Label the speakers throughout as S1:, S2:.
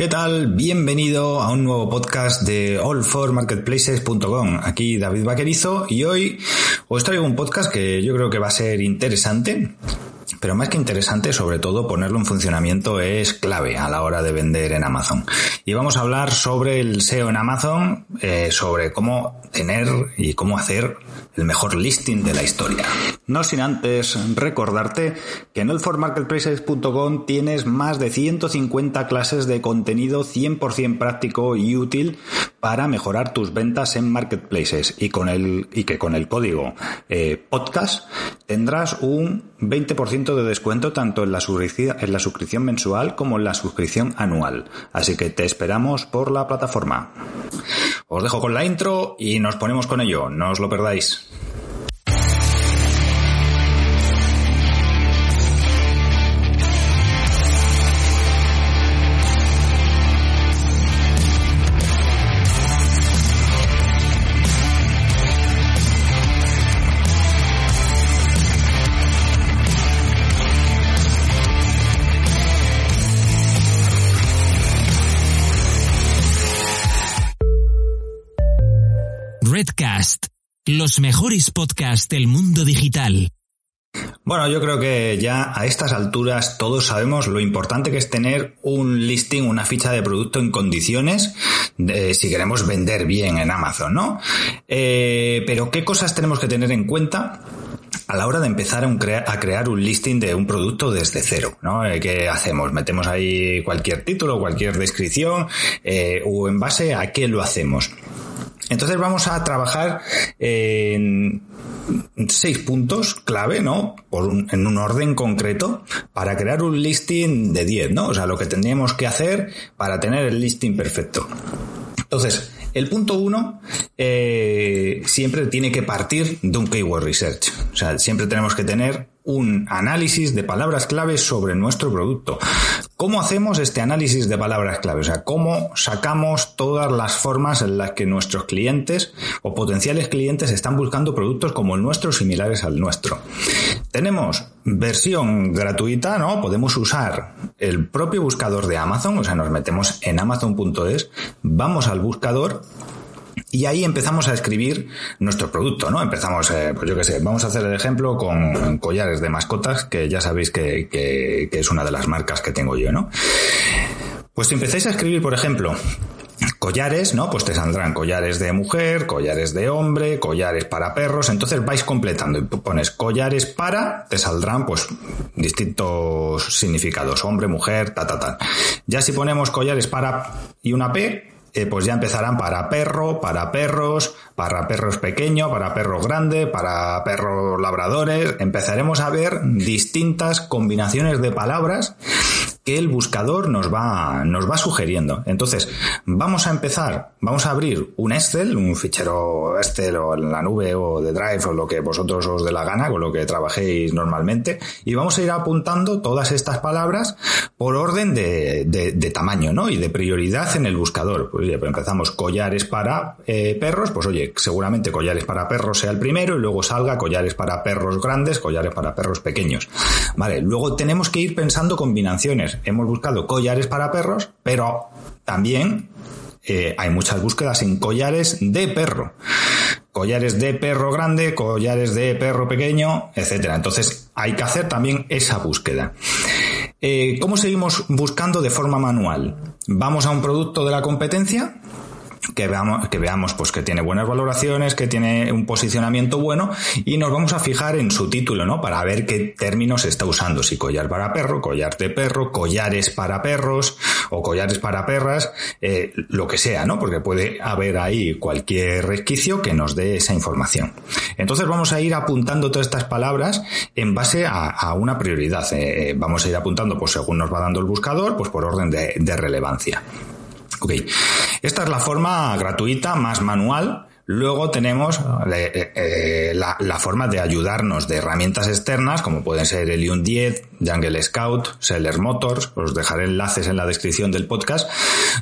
S1: ¿Qué tal? Bienvenido a un nuevo podcast de allformarketplaces.com. Aquí David Vaquerizo y hoy os traigo un podcast que yo creo que va a ser interesante. Pero más que interesante, sobre todo ponerlo en funcionamiento es clave a la hora de vender en Amazon. Y vamos a hablar sobre el SEO en Amazon, eh, sobre cómo tener y cómo hacer el mejor listing de la historia. No sin antes recordarte que en elformarketplaces.com tienes más de 150 clases de contenido 100% práctico y útil para mejorar tus ventas en marketplaces y con el y que con el código eh, podcast tendrás un 20% de descuento tanto en la, en la suscripción mensual como en la suscripción anual. Así que te esperamos por la plataforma. Os dejo con la intro y nos ponemos con ello. No os lo perdáis.
S2: Los mejores podcasts del mundo digital.
S1: Bueno, yo creo que ya a estas alturas todos sabemos lo importante que es tener un listing, una ficha de producto en condiciones si queremos vender bien en Amazon, ¿no? Eh, pero ¿qué cosas tenemos que tener en cuenta? a la hora de empezar a, crear un listing de un producto desde cero, ¿no? Eh, ¿Qué hacemos? ¿Metemos ahí cualquier título, cualquier descripción? Eh, ¿O en base a qué lo hacemos? Entonces vamos a trabajar en seis puntos clave, ¿no? en un orden concreto para crear un listing de 10, ¿no? O sea, lo que tendríamos que hacer para tener el listing perfecto. Entonces, el punto uno eh, siempre tiene que partir de un keyword research. O sea, siempre tenemos que tener un análisis de palabras claves sobre nuestro producto. ¿Cómo hacemos este análisis de palabras claves? O sea, ¿cómo sacamos todas las formas en las que nuestros clientes o potenciales clientes están buscando productos como el nuestro, similares al nuestro? Tenemos versión gratuita, ¿no? Podemos usar el propio buscador de Amazon, o sea, nos metemos en amazon.es, vamos al buscador y ahí empezamos a escribir nuestro producto, ¿no? Empezamos, eh, pues yo qué sé, vamos a hacer el ejemplo con collares de mascotas, que ya sabéis que, que, es una de las marcas que tengo yo, ¿no? Pues si empezáis a escribir, por ejemplo, collares, ¿no? Pues te saldrán collares de mujer, collares de hombre, collares para perros, entonces vais completando y pones collares para, te saldrán pues distintos significados, hombre, mujer, ta, ta, ta. Ya si ponemos collares para y una P, eh, pues ya empezarán para perro, para perros, para perros pequeños, para perros grandes, para perros labradores. Empezaremos a ver distintas combinaciones de palabras que el buscador nos va, nos va sugiriendo. Entonces, vamos a empezar, vamos a abrir un Excel, un fichero Excel o en la nube o de Drive o lo que vosotros os dé la gana, con lo que trabajéis normalmente, y vamos a ir apuntando todas estas palabras por orden de, de, tamaño, ¿no? Y de prioridad en el buscador. Pues, pues empezamos collares para eh, perros, pues oye, seguramente collares para perros sea el primero y luego salga collares para perros grandes, collares para perros pequeños. Vale, luego tenemos que ir pensando combinaciones hemos buscado collares para perros, pero también eh, hay muchas búsquedas en collares de perro. Collares de perro grande, collares de perro pequeño, etcétera. Entonces hay que hacer también esa búsqueda. Eh, ¿Cómo seguimos buscando de forma manual? Vamos a un producto de la competencia, que veamos, que veamos pues que tiene buenas valoraciones, que tiene un posicionamiento bueno y nos vamos a fijar en su título, ¿no? Para ver qué términos está usando, si collar para perro, collar de perro, collares para perros o collares para perras, eh, lo que sea, ¿no? Porque puede haber ahí cualquier resquicio que nos dé esa información. Entonces vamos a ir apuntando todas estas palabras en base a, una prioridad. Eh, eh, vamos a ir apuntando, pues según nos va dando el buscador, pues por orden de relevancia. Ok. Esta es la forma gratuita más manual Luego tenemos eh, eh, la, forma de ayudarnos de herramientas externas, como pueden ser Helium 10, Jungle Scout, Seller Motors, os dejaré enlaces en la descripción del podcast,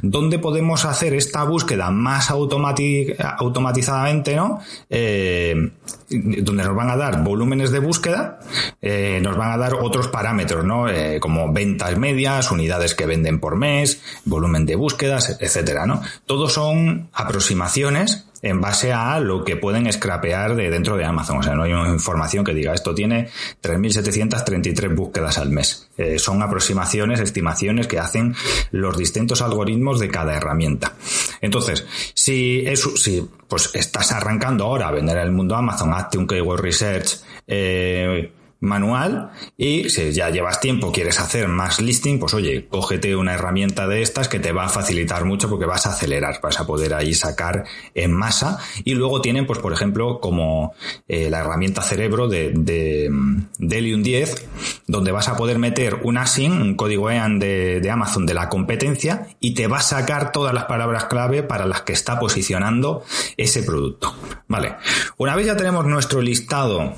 S1: donde podemos hacer esta búsqueda más automatizadamente, ¿no? Eh, donde nos van a dar volúmenes de búsqueda, nos van a dar otros parámetros, ¿no? Como ventas medias, unidades que venden por mes, volumen de búsquedas, etcétera, ¿no? Todos son aproximaciones en base a lo que pueden scrapear de dentro de Amazon. O sea, no hay una información que diga esto tiene 3.733 búsquedas al mes. Eh, son aproximaciones, estimaciones que hacen los distintos algoritmos de cada herramienta. Entonces, si, eso, si pues estás arrancando ahora a vender en el mundo Amazon, hazte un keyword research, eh, manual y si ya llevas tiempo, quieres hacer más listing, pues oye, cógete una herramienta de estas que te va a facilitar mucho porque vas a acelerar, vas a poder ahí sacar en masa y luego tienen pues por ejemplo como eh, la herramienta cerebro de, de, Delium 10 donde vas a poder meter un ASIN, un código EAN de, de Amazon de la competencia y te va a sacar todas las palabras clave para las que está posicionando ese producto. Vale, una vez ya tenemos nuestro listado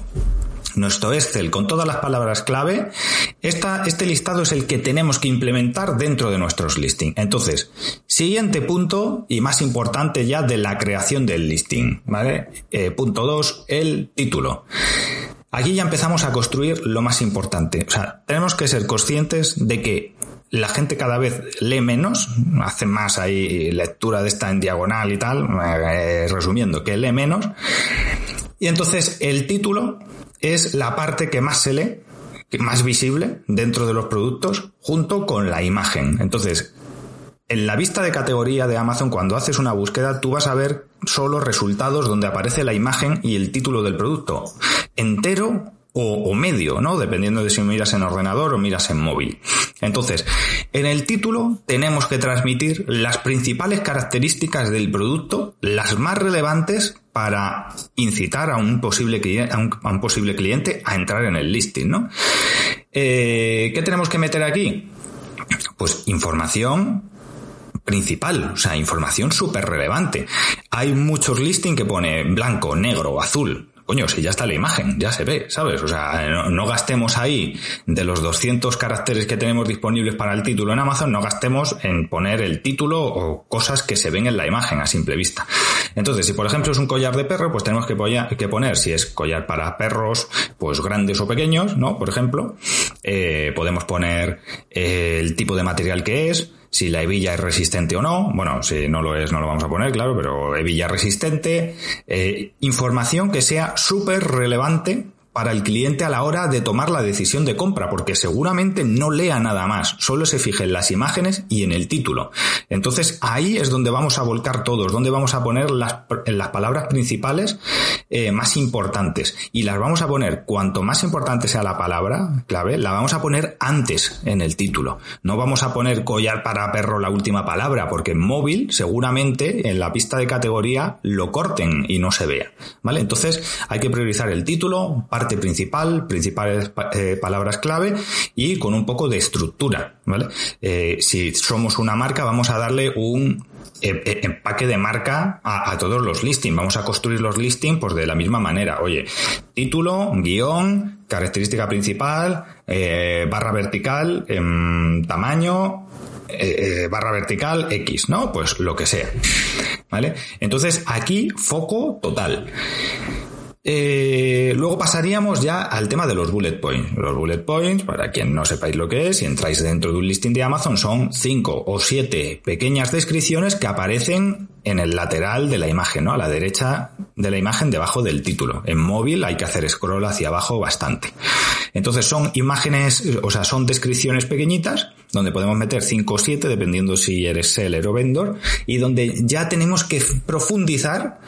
S1: nuestro Excel con todas las palabras clave, esta, este listado es el que tenemos que implementar dentro de nuestros listings. Entonces, siguiente punto y más importante ya de la creación del listing, ¿vale? Eh, punto 2, el título. Aquí ya empezamos a construir lo más importante. O sea, tenemos que ser conscientes de que la gente cada vez lee menos, hace más ahí lectura de esta en diagonal y tal, eh, resumiendo, que lee menos. Y entonces el título es la parte que más se lee, más visible dentro de los productos, junto con la imagen. Entonces, en la vista de categoría de Amazon, cuando haces una búsqueda, tú vas a ver solo resultados donde aparece la imagen y el título del producto. Entero o, medio, ¿no? Dependiendo de si miras en ordenador o miras en móvil. Entonces, en el título tenemos que transmitir las principales características del producto, las más relevantes para incitar a un posible cliente, a entrar en el listing, ¿no? Eh, ¿Qué tenemos que meter aquí? Pues información principal, o sea, información súper relevante. Hay muchos listings que pone blanco, negro, azul coño, si ya está la imagen, ya se ve, ¿sabes? O sea, no, gastemos ahí de los 200 caracteres que tenemos disponibles para el título en Amazon, no gastemos en poner el título o cosas que se ven en la imagen a simple vista. Entonces, si por ejemplo es un collar de perro, pues tenemos que, poner, si es collar para perros, pues grandes o pequeños, ¿no? Por ejemplo, eh, podemos poner eh, el tipo de material que es, si la hebilla es resistente o no. Bueno, si no lo es, no lo vamos a poner, claro, pero hebilla resistente. Eh, información que sea súper relevante para el cliente a la hora de tomar la decisión de compra, porque seguramente no lea nada más, solo se fije en las imágenes y en el título. Entonces ahí es donde vamos a volcar todos, donde vamos a poner las, las palabras principales eh, más importantes y las vamos a poner cuanto más importante sea la palabra clave, la vamos a poner antes en el título. No vamos a poner collar para perro la última palabra, porque en móvil seguramente en la pista de categoría lo corten y no se vea. ¿Vale? Entonces hay que priorizar el título, parte principal, principales eh, palabras clave y con un poco de estructura, ¿vale? Eh, si somos una marca, vamos a darle un empaque de marca a, todos los listings. Vamos a construir los listings pues de la misma manera. Oye, título, guion, característica principal, barra vertical, em, tamaño, barra vertical X, ¿no? Pues lo que sea. ¿Vale? Entonces aquí foco total. Eh, luego pasaríamos ya al tema de los bullet points. Los bullet points, para quien no sepáis lo que es, si entráis dentro de un listing de Amazon, son cinco o siete pequeñas descripciones que aparecen en el lateral de la imagen, ¿no? A la derecha de la imagen debajo del título. En móvil hay que hacer scroll hacia abajo bastante. Entonces son imágenes, o sea, son descripciones pequeñitas donde podemos meter 5 o 7 dependiendo si eres seller o vendor y donde ya tenemos que profundizar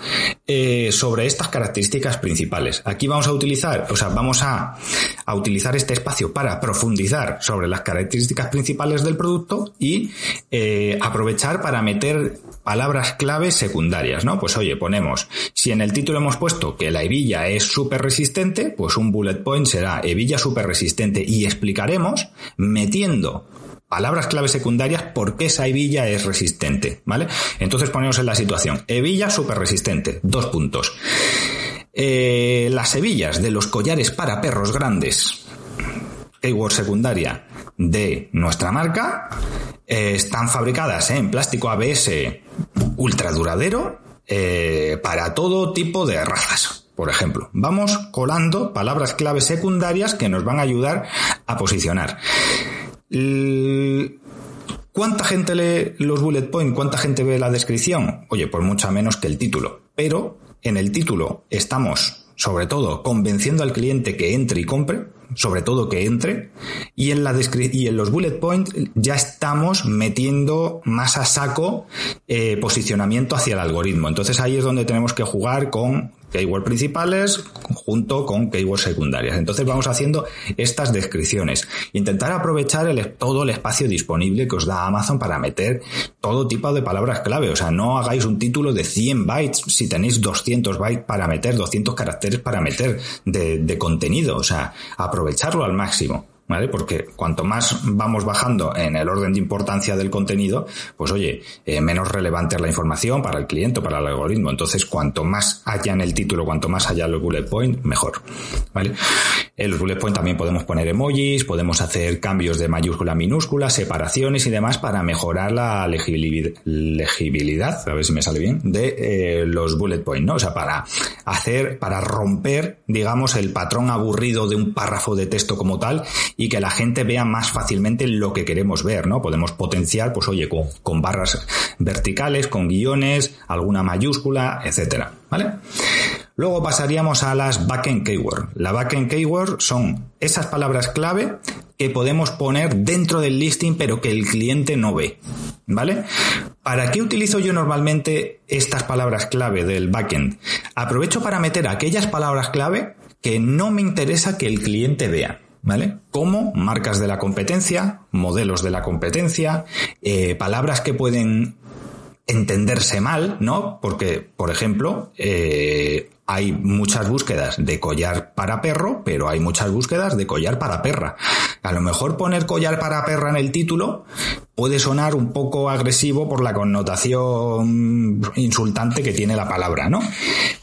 S1: eh, sobre estas características principales. Aquí vamos a utilizar, o sea, vamos a, a utilizar este espacio para profundizar sobre las características principales del producto y eh, aprovechar para meter palabras claves secundarias, ¿no? Pues oye, ponemos, si en el título hemos puesto que la hebilla es súper resistente, pues un bullet point será hebilla súper resistente y explicaremos metiendo palabras clave secundarias, por qué esa hebilla es resistente, ¿vale? Entonces ponemos en la situación. Hebilla súper resistente, dos puntos. Eh, las hebillas de los collares para perros grandes, keyword secundaria de nuestra marca, eh, están fabricadas en plástico ABS ultra duradero eh, para todo tipo de razas. Por ejemplo, vamos colando palabras clave secundarias que nos van a ayudar a posicionar. ¿Cuánta gente lee los bullet points? ¿Cuánta gente ve la descripción? Oye, pues mucha menos que el título. Pero en el título estamos, sobre todo, convenciendo al cliente que entre y compre, sobre todo que entre, y en, la y en los bullet points ya estamos metiendo más a saco eh, posicionamiento hacia el algoritmo. Entonces ahí es donde tenemos que jugar con keywords principales junto con keywords secundarias. Entonces vamos haciendo estas descripciones. Intentar aprovechar el, todo el espacio disponible que os da Amazon para meter todo tipo de palabras clave. O sea, no hagáis un título de 100 bytes si tenéis 200 bytes para meter, 200 caracteres para meter de, de contenido. O sea, aprovecharlo al máximo. ¿Vale? Porque cuanto más vamos bajando en el orden de importancia del contenido, pues oye, eh, menos relevante es la información para el cliente, para el algoritmo. Entonces, cuanto más haya en el título, cuanto más haya los bullet point, mejor, ¿vale? En los bullet point también podemos poner emojis, podemos hacer cambios de mayúscula a minúscula, separaciones y demás para mejorar la legibilidad, a ver si me sale bien, de eh, los bullet point, ¿no? O sea, para hacer, para romper, digamos, el patrón aburrido de un párrafo de texto como tal y que la gente vea más fácilmente lo que queremos ver, ¿no? Podemos potenciar, pues oye, con, barras verticales, con guiones, alguna mayúscula, etcétera, ¿vale? Luego pasaríamos a las backend keyword. La backend keyword son esas palabras clave que podemos poner dentro del listing pero que el cliente no ve. ¿Vale? ¿Para qué utilizo yo normalmente estas palabras clave del backend? Aprovecho para meter aquellas palabras clave que no me interesa que el cliente vea. ¿vale? Como marcas de la competencia, modelos de la competencia, eh, palabras que pueden entenderse mal, ¿no? Porque, por ejemplo, eh, hay muchas búsquedas de collar para perro, pero hay muchas búsquedas de collar para perra. A lo mejor poner collar para perra en el título puede sonar un poco agresivo por la connotación insultante que tiene la palabra, ¿no?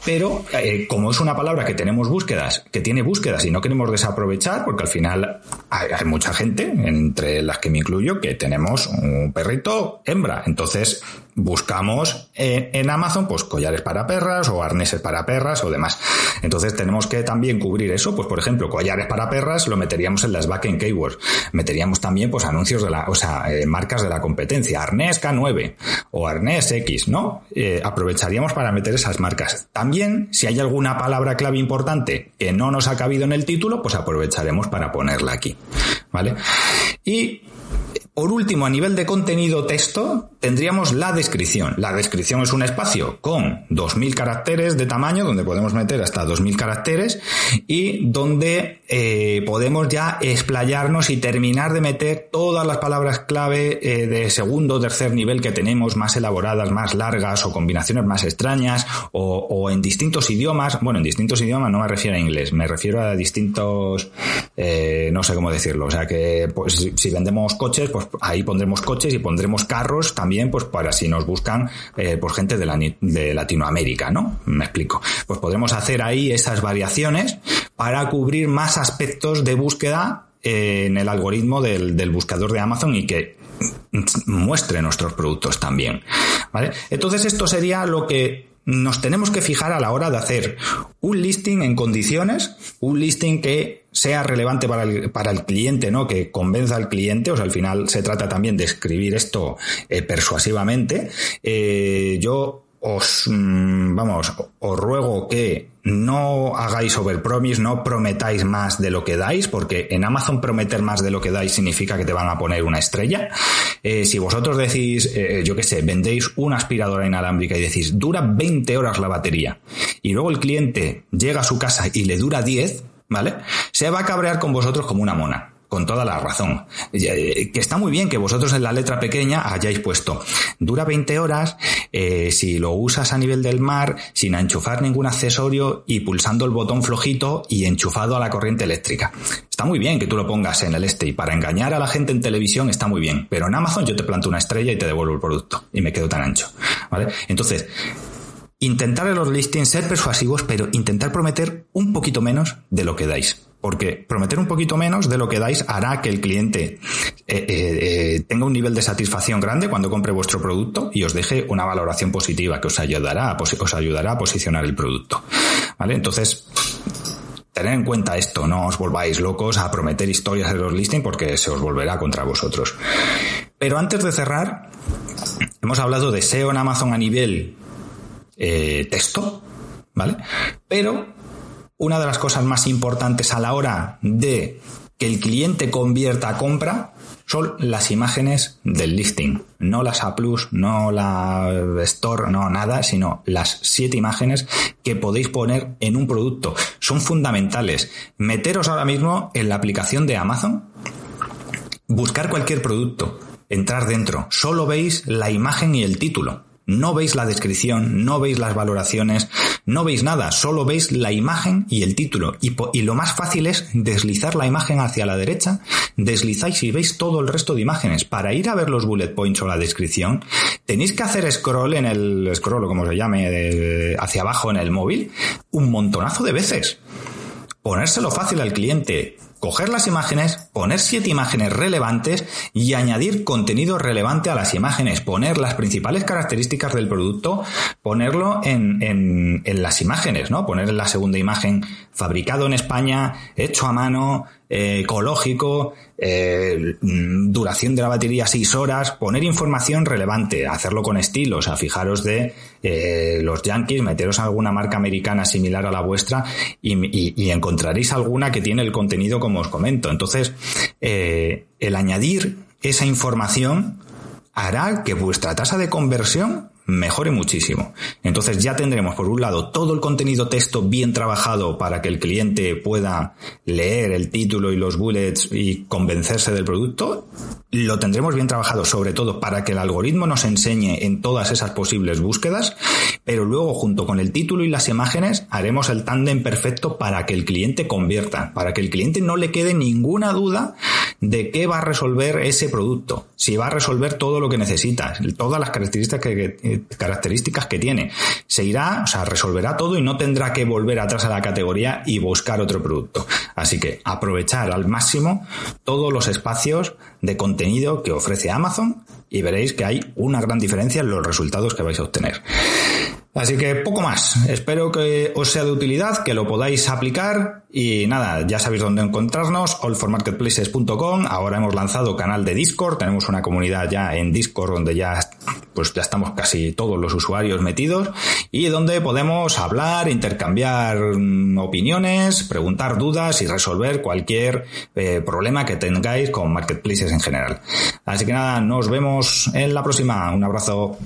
S1: Pero eh, como es una palabra que tenemos búsquedas, que tiene búsquedas y no queremos desaprovechar, porque al final hay, mucha gente, entre las que me incluyo, que tenemos un perrito hembra. Entonces buscamos en Amazon pues collares para perras o arneses para perras o demás. Entonces tenemos que también cubrir eso, pues por ejemplo, collares para perras lo meteríamos en las backend Meteríamos también pues anuncios de la, o sea, eh, marcas de la competencia, arnés K9 o arnés X, ¿no? Eh, aprovecharíamos para meter esas marcas. También, si hay alguna palabra clave importante que no nos ha cabido en el título, pues aprovecharemos para ponerla aquí, ¿vale? Y por último, a nivel de contenido texto, tendríamos la descripción. La descripción es un espacio con 2.000 caracteres de tamaño, donde podemos meter hasta 2.000 caracteres y donde eh, podemos ya explayarnos y terminar de meter todas las palabras clave eh, de segundo o tercer nivel que tenemos, más elaboradas, más largas o combinaciones más extrañas o, en distintos idiomas. Bueno, en distintos idiomas no me refiero a inglés, me refiero a distintos, eh, no sé cómo decirlo. O sea que pues, si vendemos coches, pues ahí pondremos coches y pondremos carros también, pues para si nos buscan eh, pues gente de, de Latinoamérica, ¿no? Me explico. Pues podremos hacer ahí esas variaciones para cubrir más aspectos de búsqueda eh, en el algoritmo del, buscador de Amazon y que muestre nuestros productos también. ¿Vale? Entonces esto sería lo que nos tenemos que fijar a la hora de hacer un listing en condiciones, un listing que sea relevante para el, para el cliente, ¿no? Que convenza al cliente, o sea, al final se trata también de escribir esto eh, persuasivamente. Eh, yo os, mm, vamos, os ruego que no hagáis overpromise, no prometáis más de lo que dais, porque en Amazon prometer más de lo que dais significa que te van a poner una estrella. Eh, si vosotros decís, eh, yo qué sé, vendéis una aspiradora inalámbrica y decís, dura 20 horas la batería, y luego el cliente llega a su casa y le dura 10, ¿vale? Se va a cabrear con vosotros como una mona. Con toda la razón. Eh, que está muy bien que vosotros en la letra pequeña hayáis puesto, dura 20 horas, eh, si lo usas a nivel del mar, sin enchufar ningún accesorio y pulsando el botón flojito y enchufado a la corriente eléctrica. Está muy bien que tú lo pongas en el este y para engañar a la gente en televisión está muy bien, pero en Amazon yo te planto una estrella y te devuelvo el producto y me quedo tan ancho. ¿Vale? Entonces, intentar en los listings ser persuasivos, pero intentar prometer un poquito menos de lo que dais. Porque prometer un poquito menos de lo que dais hará que el cliente eh, eh, eh, tenga un nivel de satisfacción grande cuando compre vuestro producto y os deje una valoración positiva que os ayudará a, os ayudará a posicionar el producto. ¿Vale? Entonces, tener en cuenta esto, no os volváis locos a prometer historias en los listings porque se os volverá contra vosotros. Pero antes de cerrar, hemos hablado de SEO en Amazon a nivel texto, ¿vale? Pero una de las cosas más importantes a la hora de que el cliente convierta a compra son las imágenes del listing. No las A, no la Store, no nada, sino las siete imágenes que podéis poner en un producto. Son fundamentales. Meteros ahora mismo en la aplicación de Amazon, buscar cualquier producto, entrar dentro. Solo veis la imagen y el título. No veis la descripción, no veis las valoraciones, no veis nada, solo veis la imagen y el título. Y, lo más fácil es deslizar la imagen hacia la derecha, deslizáis y veis todo el resto de imágenes. Para ir a ver los bullet points o la descripción, tenéis que hacer scroll en el scroll, o como se llame, hacia abajo en el móvil, un montonazo de veces. Ponérselo fácil al cliente, coger las imágenes, poner siete imágenes relevantes y añadir contenido relevante a las imágenes, poner las principales características del producto, ponerlo en, en, en las imágenes, ¿no? Poner en la segunda imagen fabricado en España, hecho a mano, eh, ecológico, eh, duración de la batería 6 horas, poner información relevante, hacerlo con estilo, o sea, fijaros de eh, los Yankees, meteros alguna marca americana similar a la vuestra y, y, encontraréis alguna que tiene el contenido como os comento. Entonces, el añadir esa información hará que vuestra tasa de conversión mejore muchísimo. Entonces ya tendremos por un lado todo el contenido texto bien trabajado para que el cliente pueda leer el título y los bullets y convencerse del producto. Lo tendremos bien trabajado sobre todo para que el algoritmo nos enseñe en todas esas posibles búsquedas, pero luego junto con el título y las imágenes haremos el tándem perfecto para que el cliente convierta, para que el cliente no le quede ninguna duda de qué va a resolver ese producto, si va a resolver todo lo que necesita, todas las características que, características que tiene. Se irá, o sea, resolverá todo y no tendrá que volver atrás a la categoría y buscar otro producto. Así que aprovechar al máximo todos los espacios de contenido que ofrece Amazon y veréis que hay una gran diferencia en los resultados que vais a obtener. Así que poco más. Espero que os sea de utilidad, que lo podáis aplicar y nada, ya sabéis dónde encontrarnos, allformarketplaces.com. Ahora hemos lanzado canal de Discord, tenemos una comunidad ya en Discord donde ya pues ya estamos casi todos los usuarios metidos y donde podemos hablar, intercambiar mm, opiniones, preguntar dudas y resolver cualquier eh, problema que tengáis con marketplaces en general. Así que nada, nos vemos en la próxima. Un abrazo.